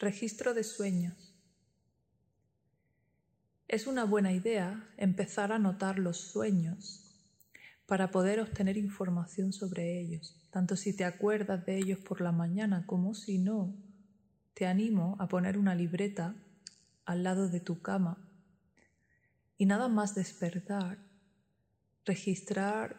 Registro de sueños. Es una buena idea empezar a notar los sueños para poder obtener información sobre ellos, tanto si te acuerdas de ellos por la mañana como si no. Te animo a poner una libreta al lado de tu cama y nada más despertar, registrar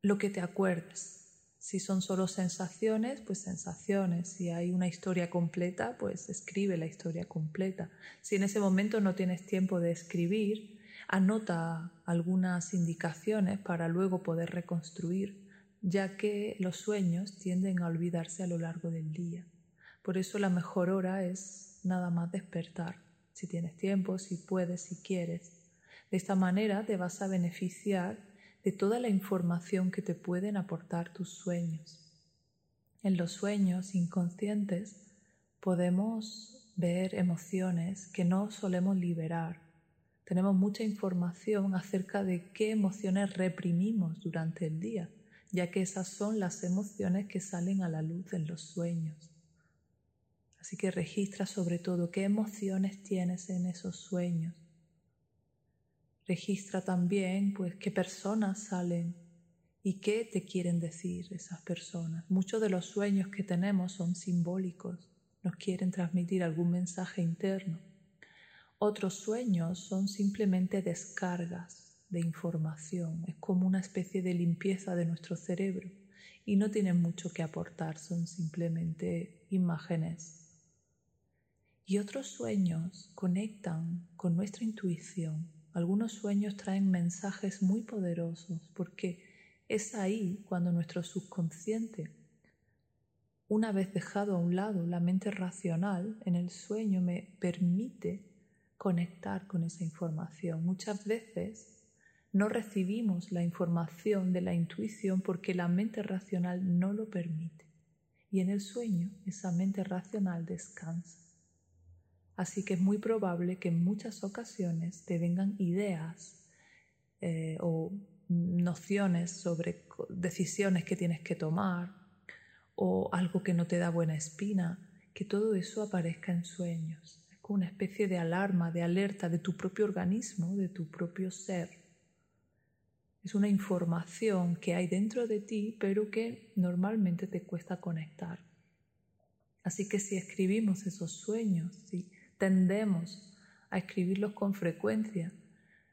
lo que te acuerdes si son solo sensaciones, pues sensaciones. Si hay una historia completa, pues escribe la historia completa. Si en ese momento no tienes tiempo de escribir, anota algunas indicaciones para luego poder reconstruir, ya que los sueños tienden a olvidarse a lo largo del día. Por eso la mejor hora es nada más despertar, si tienes tiempo, si puedes, si quieres. De esta manera te vas a beneficiar de toda la información que te pueden aportar tus sueños. En los sueños inconscientes podemos ver emociones que no solemos liberar. Tenemos mucha información acerca de qué emociones reprimimos durante el día, ya que esas son las emociones que salen a la luz en los sueños. Así que registra sobre todo qué emociones tienes en esos sueños Registra también pues qué personas salen y qué te quieren decir esas personas. Muchos de los sueños que tenemos son simbólicos, nos quieren transmitir algún mensaje interno. Otros sueños son simplemente descargas de información, es como una especie de limpieza de nuestro cerebro y no tienen mucho que aportar, son simplemente imágenes. Y otros sueños conectan con nuestra intuición algunos sueños traen mensajes muy poderosos porque es ahí cuando nuestro subconsciente, una vez dejado a un lado la mente racional, en el sueño me permite conectar con esa información. Muchas veces no recibimos la información de la intuición porque la mente racional no lo permite. Y en el sueño esa mente racional descansa. Así que es muy probable que en muchas ocasiones te vengan ideas eh, o nociones sobre decisiones que tienes que tomar o algo que no te da buena espina, que todo eso aparezca en sueños. Es como una especie de alarma, de alerta de tu propio organismo, de tu propio ser. Es una información que hay dentro de ti, pero que normalmente te cuesta conectar. Así que si escribimos esos sueños, si tendemos a escribirlos con frecuencia,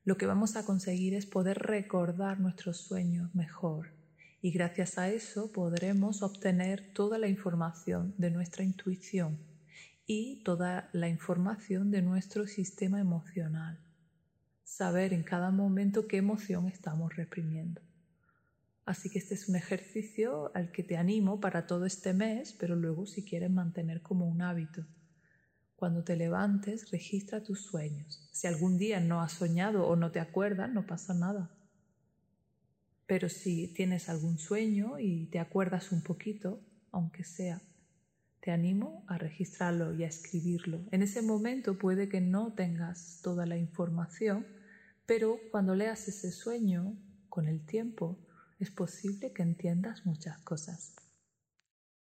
lo que vamos a conseguir es poder recordar nuestros sueños mejor y gracias a eso podremos obtener toda la información de nuestra intuición y toda la información de nuestro sistema emocional. Saber en cada momento qué emoción estamos reprimiendo. Así que este es un ejercicio al que te animo para todo este mes, pero luego si quieres mantener como un hábito. Cuando te levantes, registra tus sueños. Si algún día no has soñado o no te acuerdas, no pasa nada. Pero si tienes algún sueño y te acuerdas un poquito, aunque sea, te animo a registrarlo y a escribirlo. En ese momento puede que no tengas toda la información, pero cuando leas ese sueño, con el tiempo, es posible que entiendas muchas cosas.